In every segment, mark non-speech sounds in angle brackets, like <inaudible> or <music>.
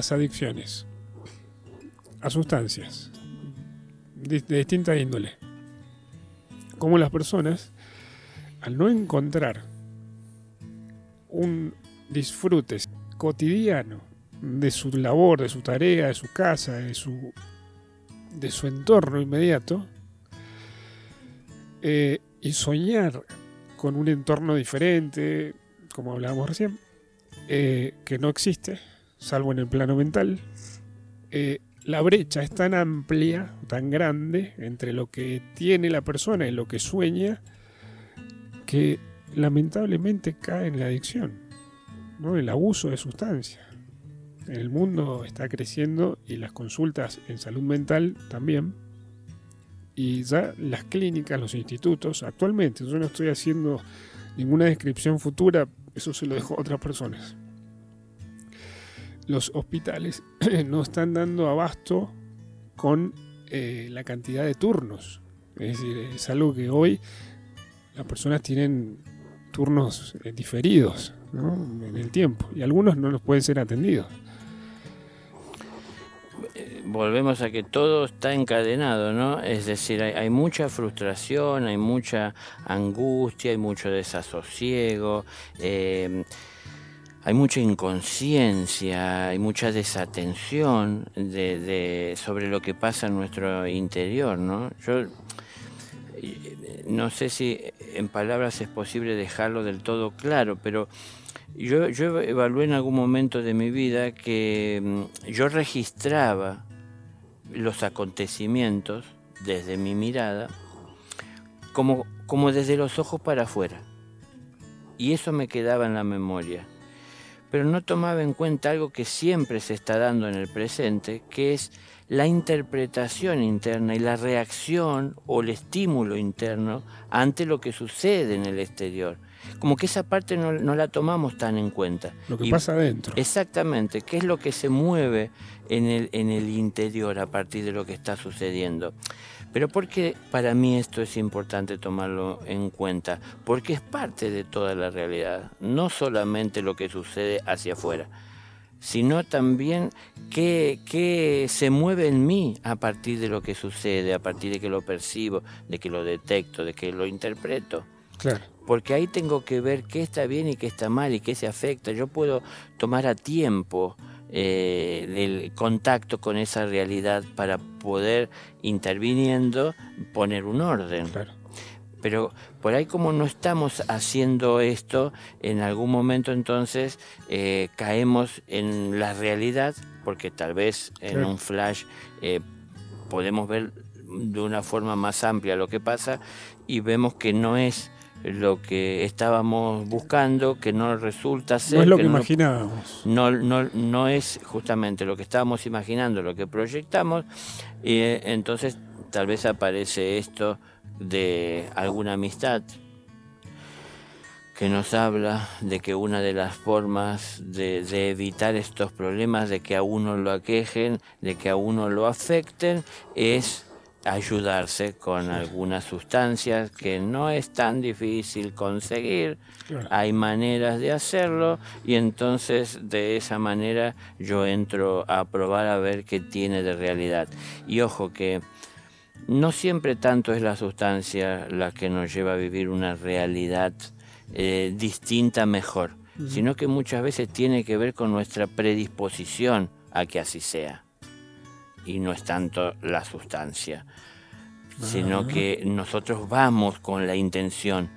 las adicciones a sustancias de, de distinta índole. Como las personas, al no encontrar un disfrute cotidiano de su labor, de su tarea, de su casa, de su, de su entorno inmediato, eh, y soñar con un entorno diferente, como hablábamos recién, eh, que no existe, salvo en el plano mental, eh, la brecha es tan amplia, tan grande entre lo que tiene la persona y lo que sueña, que lamentablemente cae en la adicción, ¿no? el abuso de sustancias. El mundo está creciendo y las consultas en salud mental también. Y ya las clínicas, los institutos, actualmente, yo no estoy haciendo ninguna descripción futura, eso se lo dejo a otras personas. Los hospitales <clears throat> no están dando abasto con eh, la cantidad de turnos. Es decir, es algo que hoy las personas tienen turnos eh, diferidos ¿no? en el tiempo y algunos no los pueden ser atendidos. volvemos a que todo está encadenado, ¿no? Es decir, hay, mucha frustración, hay mucha angustia, hay mucho desasosiego, eh, hay mucha inconsciencia, hay mucha desatención de, sobre lo que pasa en nuestro interior, ¿no? Yo no sé si en palabras es posible dejarlo del todo claro, pero yo, yo evalué en algún momento de mi vida que mm, yo registraba los acontecimientos desde mi mirada como, como desde los ojos para afuera. Y eso me quedaba en la memoria. Pero no tomaba en cuenta algo que siempre se está dando en el presente, que es la interpretación interna y la reacción o el estímulo interno ante lo que sucede en el exterior como que esa parte no, la tomamos tan en cuenta. Lo que pasa adentro. Exactamente, qué es lo que se mueve en el, en el interior a partir de lo que está sucediendo. Pero ¿por qué para mí esto es importante tomarlo en cuenta? Porque es parte de toda la realidad, no solamente lo que sucede hacia afuera, sino también qué, qué, se mueve en mí a partir de lo que sucede, a partir de que lo percibo, de que lo detecto, de que lo interpreto. Claro porque ahí tengo que ver qué está bien y qué está mal y qué se afecta. Yo puedo tomar a tiempo eh, el contacto con esa realidad para poder, interviniendo, poner un orden. Pero por ahí como no estamos haciendo esto, en algún momento entonces eh, caemos en la realidad, porque tal vez en un flash eh, podemos ver de una forma más amplia lo que pasa y vemos que no es lo que estábamos buscando, que no resulta ser. No es lo que, imaginábamos. No, no, no, es justamente lo que estábamos imaginando, lo que proyectamos, y eh, entonces tal vez aparece esto de alguna amistad que nos habla de que una de las formas de, de, evitar estos problemas, de que a uno lo aquejen, de que a uno lo afecten, es ayudarse con algunas sustancias que no es tan difícil conseguir, hay maneras de hacerlo y entonces de esa manera yo entro a probar a ver qué tiene de realidad. Y ojo que no siempre tanto es la sustancia la que nos lleva a vivir una realidad eh, distinta mejor, sino que muchas veces tiene que ver con nuestra predisposición a que así sea y no es tanto la sustancia, sino que nosotros vamos con la intención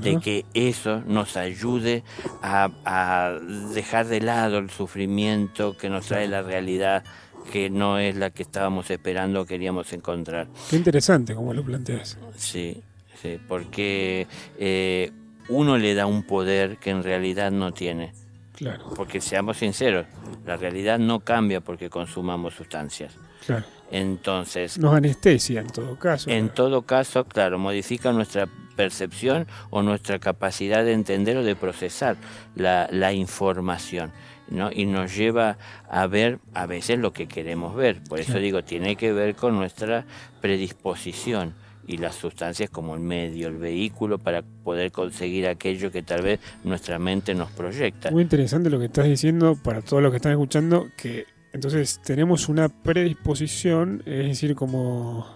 de que eso nos ayude a, dejar de lado el sufrimiento que nos trae la realidad que no es la que estábamos esperando o queríamos encontrar. Qué interesante como lo planteas. Sí, sí porque eh, uno le da un poder que en realidad no tiene. Claro. Porque seamos sinceros, la realidad no cambia porque consumamos sustancias. Claro. Entonces. Nos anestesia en todo caso. En todo caso, claro, modifica nuestra percepción o nuestra capacidad de entender o de procesar la, información. ¿no? Y nos lleva a ver a veces lo que queremos ver. Por eso digo, tiene que ver con nuestra predisposición y las sustancias como el medio, el vehículo para poder conseguir aquello que tal vez nuestra mente nos proyecta. Muy interesante lo que estás diciendo para todos los que están escuchando, que Entonces tenemos una predisposición, es decir, como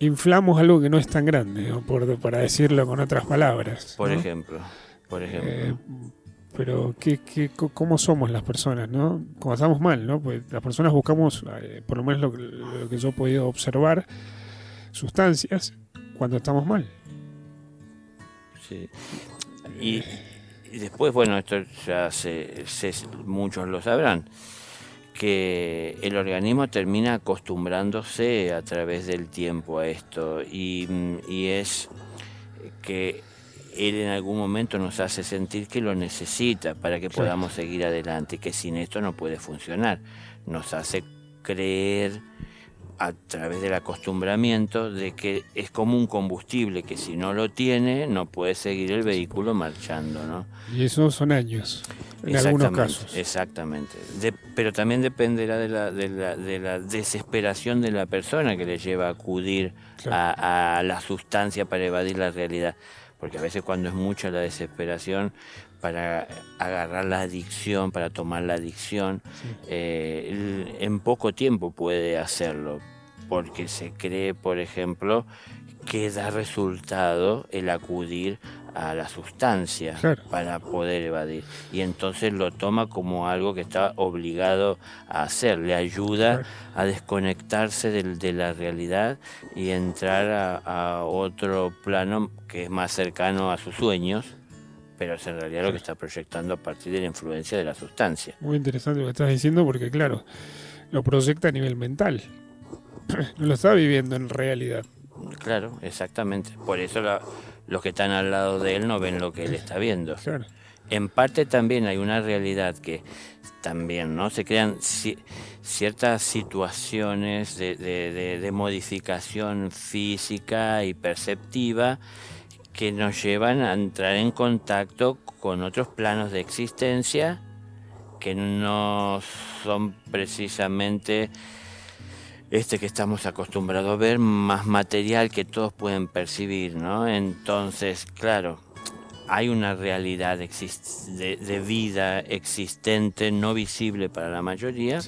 inflamos algo que no es tan grande, Por, para decirlo con otras palabras. Por ejemplo, por ejemplo. Eh, pero ¿qué, qué, cómo somos las personas, ¿no? Cuando estamos mal, ¿no? Pues las personas buscamos, eh, por lo menos lo, que yo he podido observar, sustancias cuando estamos mal. Sí. Y, después, bueno, esto ya se, muchos lo sabrán, que el organismo termina acostumbrándose a través del tiempo a esto y, y es que él en algún momento nos hace sentir que lo necesita para que podamos seguir adelante, que sin esto no puede funcionar. Nos hace creer a través del acostumbramiento de que es como un combustible que si no lo tiene no puede seguir el vehículo marchando, ¿no? Y eso son años, en algunos casos. Exactamente. pero también dependerá de la, de, la, de la, desesperación de la persona que le lleva a acudir a la sustancia para evadir la realidad porque a veces cuando es mucha la desesperación para agarrar la adicción, para tomar la adicción, eh, en poco tiempo puede hacerlo, porque se cree, por ejemplo, que da resultado el acudir a la sustancia para poder evadir. Y entonces lo toma como algo que está obligado a hacer, le ayuda a desconectarse de, la realidad y entrar a, otro plano que es más cercano a sus sueños, pero es en realidad lo que está proyectando a partir de la influencia de la sustancia. Muy interesante lo que estás diciendo porque claro, lo proyecta a nivel mental, <clears throat> no lo está viviendo en realidad. Claro, exactamente. Por eso los que están al lado de él no ven lo que él está viendo. En parte también hay una realidad que también, ¿no? Se crean ciertas situaciones de, modificación física y perceptiva que nos llevan a entrar en contacto con otros planos de existencia que no son precisamente este que estamos acostumbrados a ver, más material que todos pueden percibir, ¿no? Entonces, claro, hay una realidad de, vida existente, no visible para la mayoría,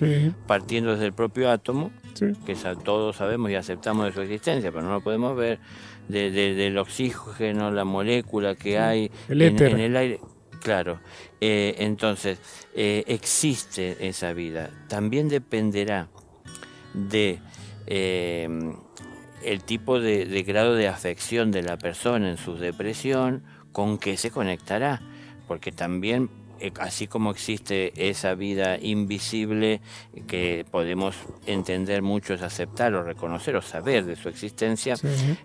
partiendo desde el propio átomo, que todos sabemos y aceptamos de su existencia, pero no lo podemos ver, del oxígeno, la molécula que hay en, el aire. Claro, eh, entonces eh, existe esa vida. También dependerá de em, el tipo de, grado de afección de la persona en su depresión, con qué se conectará, porque también eh, así como existe esa vida invisible que podemos entender muchos, aceptar o reconocer o saber de su existencia,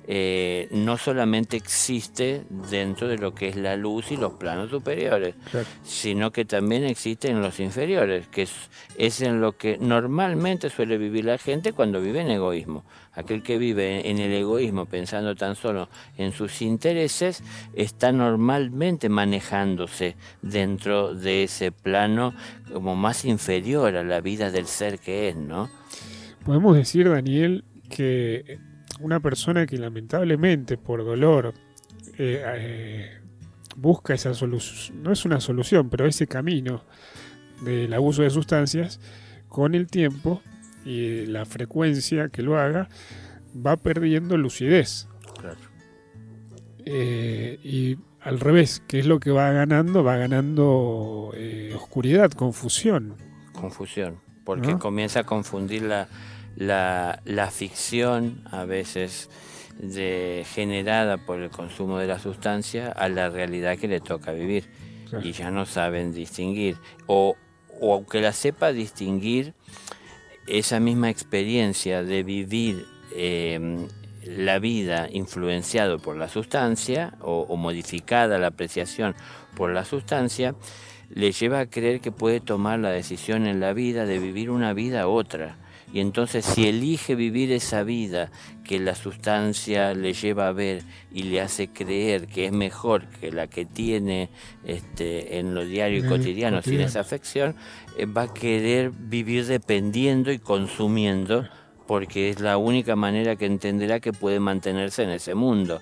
eh, no solamente existe dentro de lo que es la luz y los planos superiores, sino que también existe en los inferiores, que es, es en lo que normalmente suele vivir la gente cuando vive en egoísmo. Aquel que vive en el egoísmo pensando tan solo en sus intereses está normalmente manejándose dentro de ese plano como más inferior a la vida del ser que es, ¿no? Podemos decir, Daniel, que una persona que lamentablemente por dolor eh, eh, busca esa solución, no es una solución, pero ese camino del abuso de sustancias, con el tiempo y la frecuencia que lo haga, va perdiendo lucidez. Claro. Eh, y al revés, ¿qué es lo que va ganando? Va ganando eh, oscuridad, confusión. Confusión, porque comienza a confundir la, la, ficción a veces de, generada por el consumo de la sustancia a la realidad que le toca vivir. Y ya no saben distinguir. O, o aunque la sepa distinguir, esa misma experiencia de vivir eh, la vida influenciado por la sustancia o, modificada la apreciación por la sustancia, le lleva a creer que puede tomar la decisión en la vida de vivir una vida otra. Y entonces si elige vivir esa vida que la sustancia le lleva a ver y le hace creer que es mejor que la que tiene este, en lo diario y cotidiano, sin esa afección, eh, va a querer vivir dependiendo y consumiendo porque es la única manera que entenderá que puede mantenerse en ese mundo.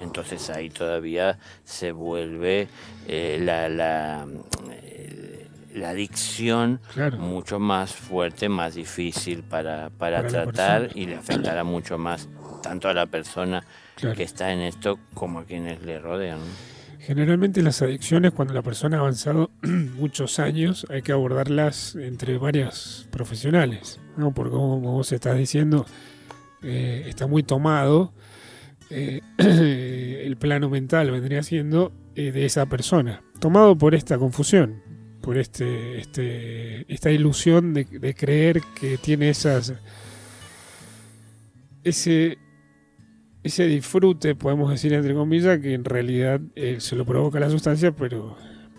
Entonces ahí todavía se vuelve eh, la, la, la adicción Claro. mucho más fuerte, más difícil para, para, tratar y le afectará mucho más tanto a la persona Claro. que está en esto como a quienes le rodean. Generalmente las adicciones, cuando la persona ha avanzado <clears throat> muchos años, hay que abordarlas entre varias profesionales, ¿no? Porque como, como vos estás diciendo, eh, está muy tomado eh, <clears throat> el plano mental, vendría siendo eh, de esa persona, tomado por esta confusión, por este, este, esta ilusión de, de creer que tiene esas ese ese disfrute, podemos decir entre comillas, que en realidad eh, se lo provoca la sustancia, pero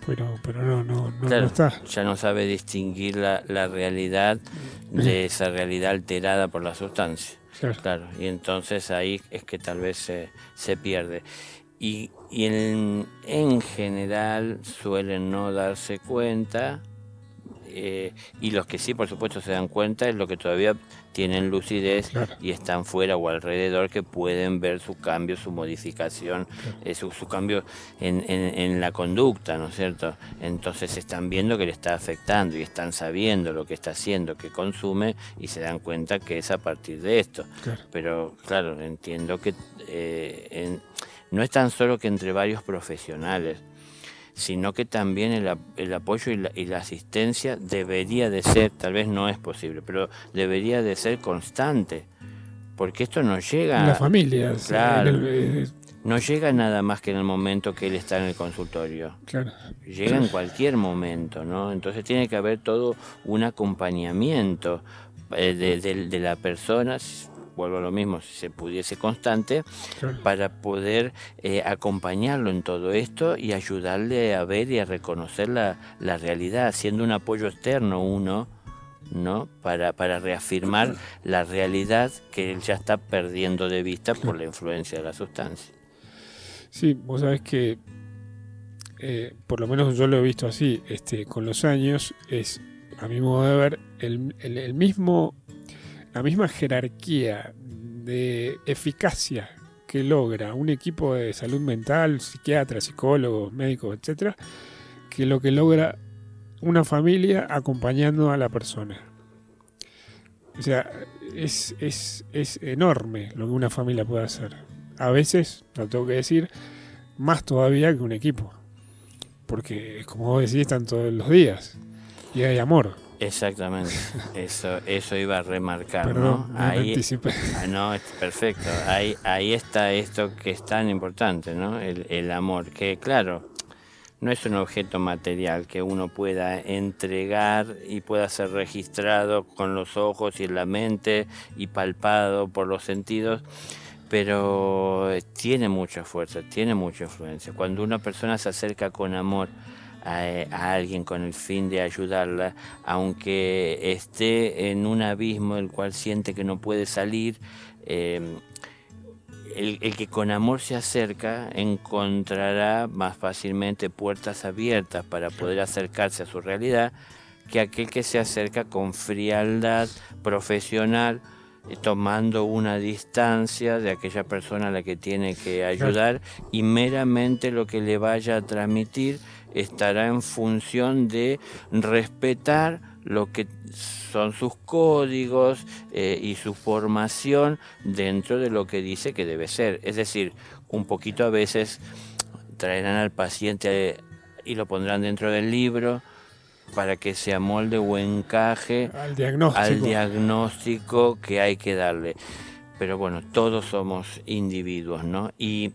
pero pero no no no, Claro. no está. Ya no sabe distinguir la, la realidad de <clears throat> esa realidad alterada por la sustancia. Claro. Claro, y entonces ahí es que tal vez se, se pierde. Y, y en, en general suelen no darse cuenta, eh, y los que sí, por supuesto, se dan cuenta es los que todavía tienen lucidez Claro. y están fuera o alrededor que pueden ver su cambio, su modificación, eh, su, su cambio en, en- en la conducta, ¿no es cierto? Entonces están viendo que le está afectando y están sabiendo lo que está haciendo, que consume y se dan cuenta que es a partir de esto. Claro. Pero claro, entiendo que eh, en- no es tan solo que entre varios profesionales, sino que también el, el apoyo y la, y la asistencia debería de ser, tal vez no es posible, pero debería de ser constante, porque esto no llega, En la familia, o sea, claro. en el- no llega nada más que en el momento que él está en el consultorio claro. llega en cualquier momento, ¿no? Entonces tiene que haber todo un acompañamiento eh, de, de- de la persona, vuelvo a lo mismo, si se pudiese constante, claro. para poder eh, acompañarlo en todo esto y ayudarle a ver y a reconocer la, la realidad, siendo un apoyo externo uno, ¿no? Para, para reafirmar la realidad que él ya está perdiendo de vista por la influencia de la sustancia. Sí, vos sabés que eh, por lo menos yo lo he visto así, este, con los años es a mi modo de ver el, el- el mismo la misma jerarquía de eficacia que logra un equipo de salud mental, psiquiatras, psicólogos, médicos, etcétera, que lo que logra una familia acompañando a la persona. O sea, es, es, es enorme lo que una familia puede hacer. A veces, lo tengo que decir, más todavía que un equipo. Porque, como vos decís, están todos los días. Y hay amor. Exactamente, eso, eso iba a remarcar, Perdón, ¿no? Ahí. Ah, no, es perfecto. Ahí, ahí está esto que es tan importante, ¿no? El, el amor, que claro, no es un objeto material que uno pueda entregar y pueda ser registrado con los ojos y en la mente y palpado por los sentidos, pero tiene mucha fuerza, tiene mucha influencia. Cuando una persona se acerca con amor a, a alguien con el fin de ayudarla, aunque esté en un abismo del cual siente que no puede salir, eh, el, el que con amor se acerca encontrará más fácilmente puertas abiertas para poder acercarse a su realidad que aquel que se acerca con frialdad profesional, eh, tomando una distancia de aquella persona a la que tiene que ayudar y meramente lo que le vaya a transmitir estará en función de respetar lo que son sus códigos eh, y su formación dentro de lo que dice que debe ser. Es decir, un poquito a veces traerán al paciente eh, y lo pondrán dentro del libro para que se amolde o encaje Al diagnóstico. al diagnóstico que hay que darle. Pero bueno, todos somos individuos, ¿no? Y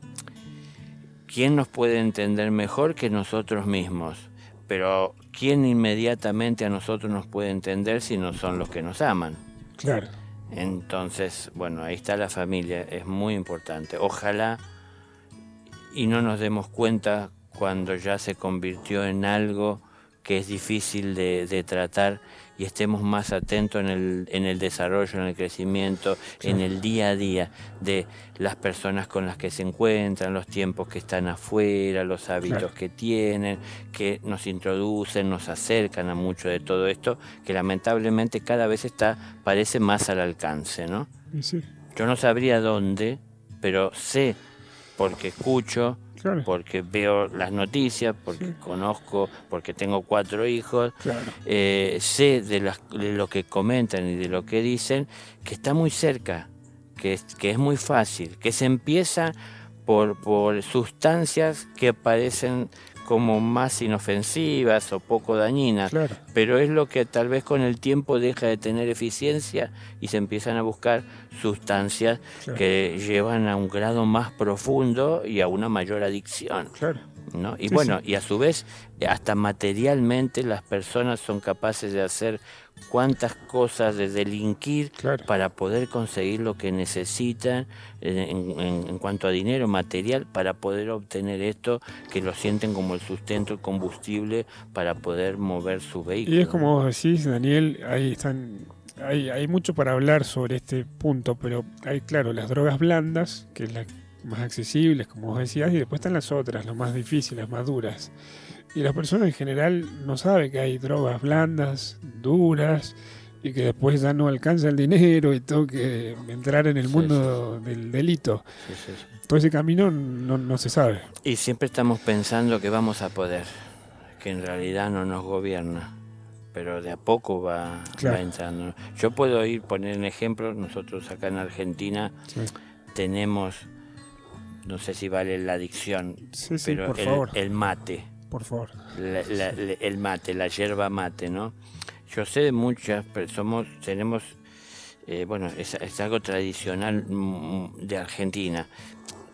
¿quién nos puede entender mejor que nosotros mismos? Pero ¿quién inmediatamente a nosotros nos puede entender si no son los que nos aman? Claro. Entonces, bueno, ahí está la familia, es muy importante. Ojalá y no nos demos cuenta cuando ya se convirtió en algo que es difícil de, de tratar y estemos más atentos en el, en el desarrollo, en el crecimiento, en el día a día de las personas con las que se encuentran, los tiempos que están afuera, los hábitos Claro. que tienen, que nos introducen, nos acercan a mucho de todo esto, que lamentablemente cada vez está, parece más al alcance, ¿no? Sí, Yo no sabría dónde, pero sé, porque escucho porque veo las noticias, porque conozco, porque tengo cuatro hijos, eh, sé de, de, lo que comentan y de lo que dicen, que está muy cerca, que es, que es muy fácil, que se empieza por, por sustancias que parecen como más inofensivas o poco dañinas, pero es lo que tal vez con el tiempo deja de tener eficiencia y se empiezan a buscar sustancias que llevan a un grado más profundo y a una mayor adicción. ¿no? Y bueno, y a su vez, hasta materialmente las personas son capaces de hacer cuántas cosas de delinquir para poder conseguir lo que necesitan en, cuanto a dinero material para poder obtener esto que lo sienten como el sustento, el combustible para poder mover su vehículo. Y es como vos decís, Daniel, ahí están hay, hay mucho para hablar sobre este punto, pero hay, claro, las drogas blandas, que es la más accesibles, como vos decías, y después están las otras, las más difíciles, más duras. Y la persona en general no sabe que hay drogas blandas, duras, y que después ya no alcanza el dinero y tengo que entrar en el mundo del delito. Todo ese camino no, no, se sabe. Y siempre estamos pensando que vamos a poder, que en realidad no nos gobierna, pero de a poco va, va entrando. Yo puedo ir, poner un ejemplo, nosotros acá en Argentina tenemos no sé si vale la adicción, pero el, mate. Por favor. el mate, la yerba mate, ¿no? Yo sé de muchas, pero somos, tenemos, eh, bueno, es, algo tradicional mm, de Argentina,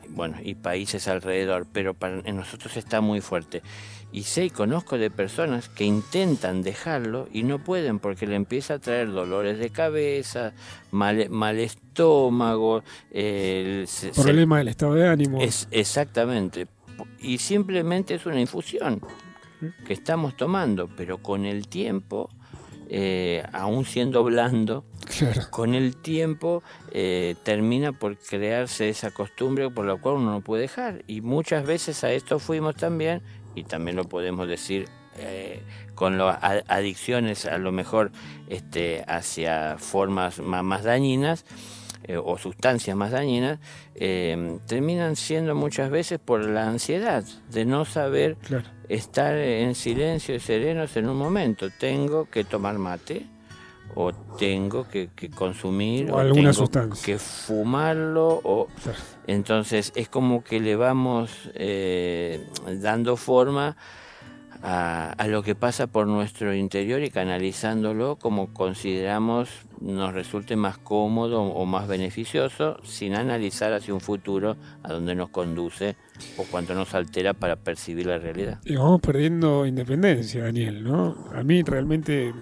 bueno, y países alrededor, pero para nosotros está muy fuerte. Y sé y conozco de personas que intentan dejarlo y no pueden porque le empieza a traer dolores de cabeza, mal, mal estómago. El, Problema del estado de ánimo. Es, exactamente. Y simplemente es una infusión que estamos tomando, pero con el tiempo, eh, aún siendo blando, con el tiempo eh, termina por crearse esa costumbre por la cual uno no puede dejar. Y muchas veces a esto fuimos también y también lo podemos decir eh, con las adicciones a lo mejor este, hacia formas más, dañinas eh, o sustancias más dañinas, eh, terminan siendo muchas veces por la ansiedad de no saber estar en silencio y serenos en un momento. Tengo que tomar mate o tengo que, consumir o, alguna tengo que fumarlo o entonces es como que le vamos eh, dando forma a, a, lo que pasa por nuestro interior y canalizándolo como consideramos nos resulte más cómodo o más beneficioso sin analizar hacia un futuro a donde nos conduce o cuánto nos altera para percibir la realidad. Y vamos perdiendo independencia, Daniel, ¿no? A mí realmente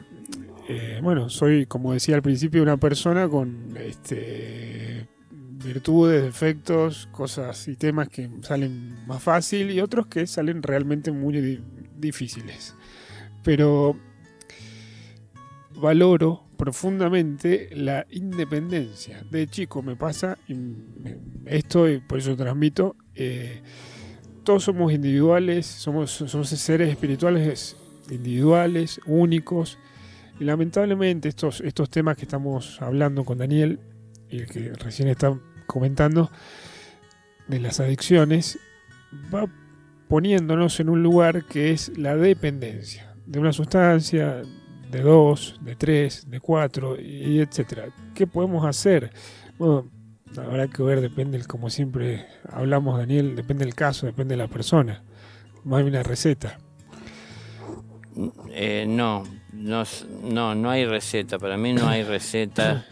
eh, bueno, soy, como decía al principio, una persona con este, virtudes, defectos, cosas y temas que salen más fácil y otros que salen realmente muy difíciles. Pero valoro profundamente la independencia. De chico me pasa esto y por eso transmito. Eh, todos somos individuales, somos, somos seres espirituales individuales, únicos y lamentablemente estos, estos temas que estamos hablando con Daniel el que recién está comentando de las adicciones, va poniéndonos en un lugar que es la dependencia de una sustancia, de dos, de tres, de cuatro, y etcétera. ¿Qué podemos hacer? Bueno, habrá que ver, depende, como siempre hablamos, Daniel, depende del caso, depende de la persona. No hay una receta. Eh, no, no, no, no hay receta. Para mí no hay receta.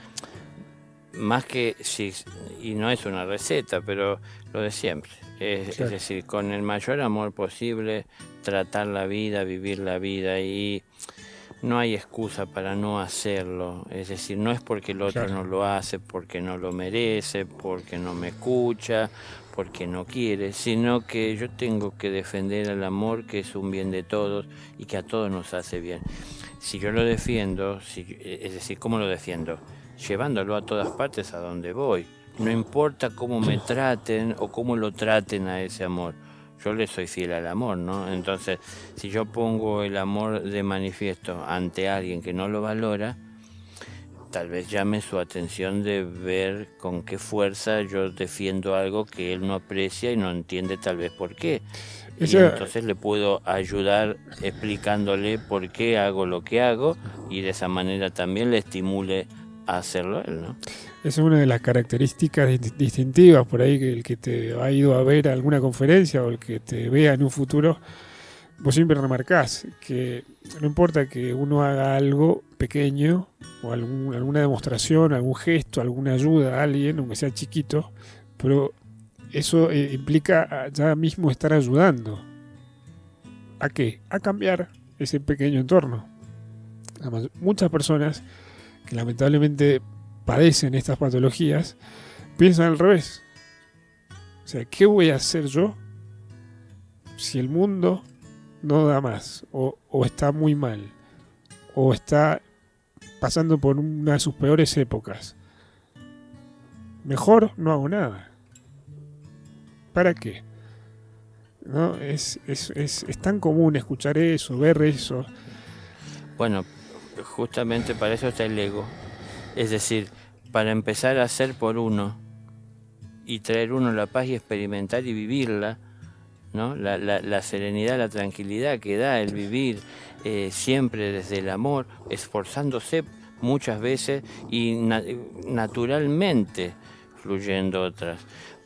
<coughs> Más que, sí, y no es una receta, pero lo de siempre. Es, decir, con el mayor amor posible, tratar la vida, vivir la vida y no hay excusa para no hacerlo. Es decir, no es porque el otro no lo hace, porque no lo merece, porque no me escucha, porque no quiere, sino que yo tengo que defender el amor que es un bien de todos y que a todos nos hace bien. Si yo lo defiendo, es decir, ¿cómo lo defiendo? Llevándolo a todas partes a donde voy. No importa cómo me traten o cómo lo traten a ese amor. Yo le soy fiel al amor, ¿no? Entonces, si yo pongo el amor de manifiesto ante alguien que no lo valora, tal vez llame su atención de ver con qué fuerza yo defiendo algo que él no aprecia y no entiende tal vez por qué. Y entonces le puedo ayudar explicándole por qué hago lo que hago y de esa manera también le estimule a hacerlo él, ¿no? Es una de las características distintivas por ahí que el que te ha ido a ver alguna conferencia o el que te vea en un futuro, vos siempre remarcás que no importa que uno haga algo pequeño o alguna demostración, algún gesto, alguna ayuda a alguien, aunque sea chiquito, pero eso eh, implica ya mismo estar ayudando. ¿A qué? A cambiar ese pequeño entorno. Además, muchas personas lamentablemente padecen estas patologías piensan al revés. O sea, ¿qué voy a hacer yo si el mundo no da más o, o está muy mal o está pasando por una de sus peores épocas? Mejor no hago nada. ¿Para qué? ¿No? Es, es, es, es, tan común escuchar eso, ver eso. Bueno, justamente para eso está el ego. Es decir, para empezar a hacer por uno y traer uno la paz y experimentar y vivirla, ¿no? la, la, serenidad, la tranquilidad que da el vivir eh, siempre desde el amor, esforzándose muchas veces y naturalmente fluyendo otras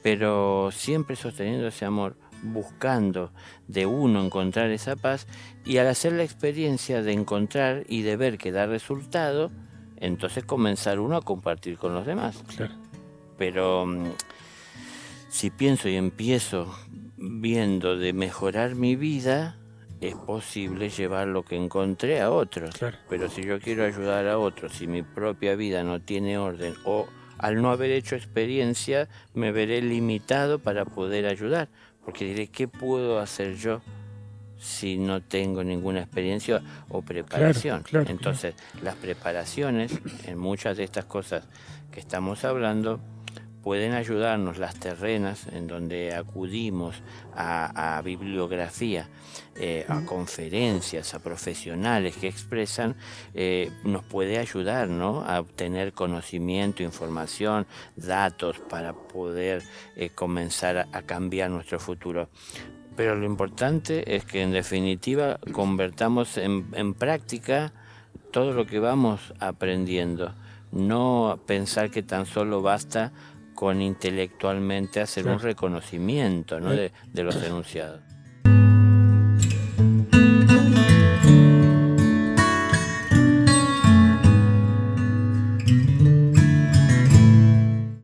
pero siempre sosteniendo ese amor, buscando de uno encontrar esa paz y al hacer la experiencia de encontrar y de ver que da resultado, entonces comenzar uno a compartir con los demás. Pero mm, si pienso y empiezo viendo de mejorar mi vida, es posible llevar lo que encontré a otros. Pero si yo quiero ayudar a otros, si mi propia vida no tiene orden o al no haber hecho experiencia me veré limitado para poder ayudar, porque diré, ¿qué puedo hacer yo si no tengo ninguna experiencia o preparación? Entonces, las preparaciones en muchas de estas cosas que estamos hablando, pueden ayudarnos las terrenas en donde acudimos a, bibliografía, eh, a conferencias, a profesionales que expresan, eh, nos puede ayudar ¿no? a obtener conocimiento, información, datos para poder eh, comenzar a, cambiar nuestro futuro. Pero lo importante es que en definitiva convertamos en, en práctica todo lo que vamos aprendiendo. No pensar que tan solo basta con intelectualmente hacer un reconocimiento ¿no? de, de los enunciados.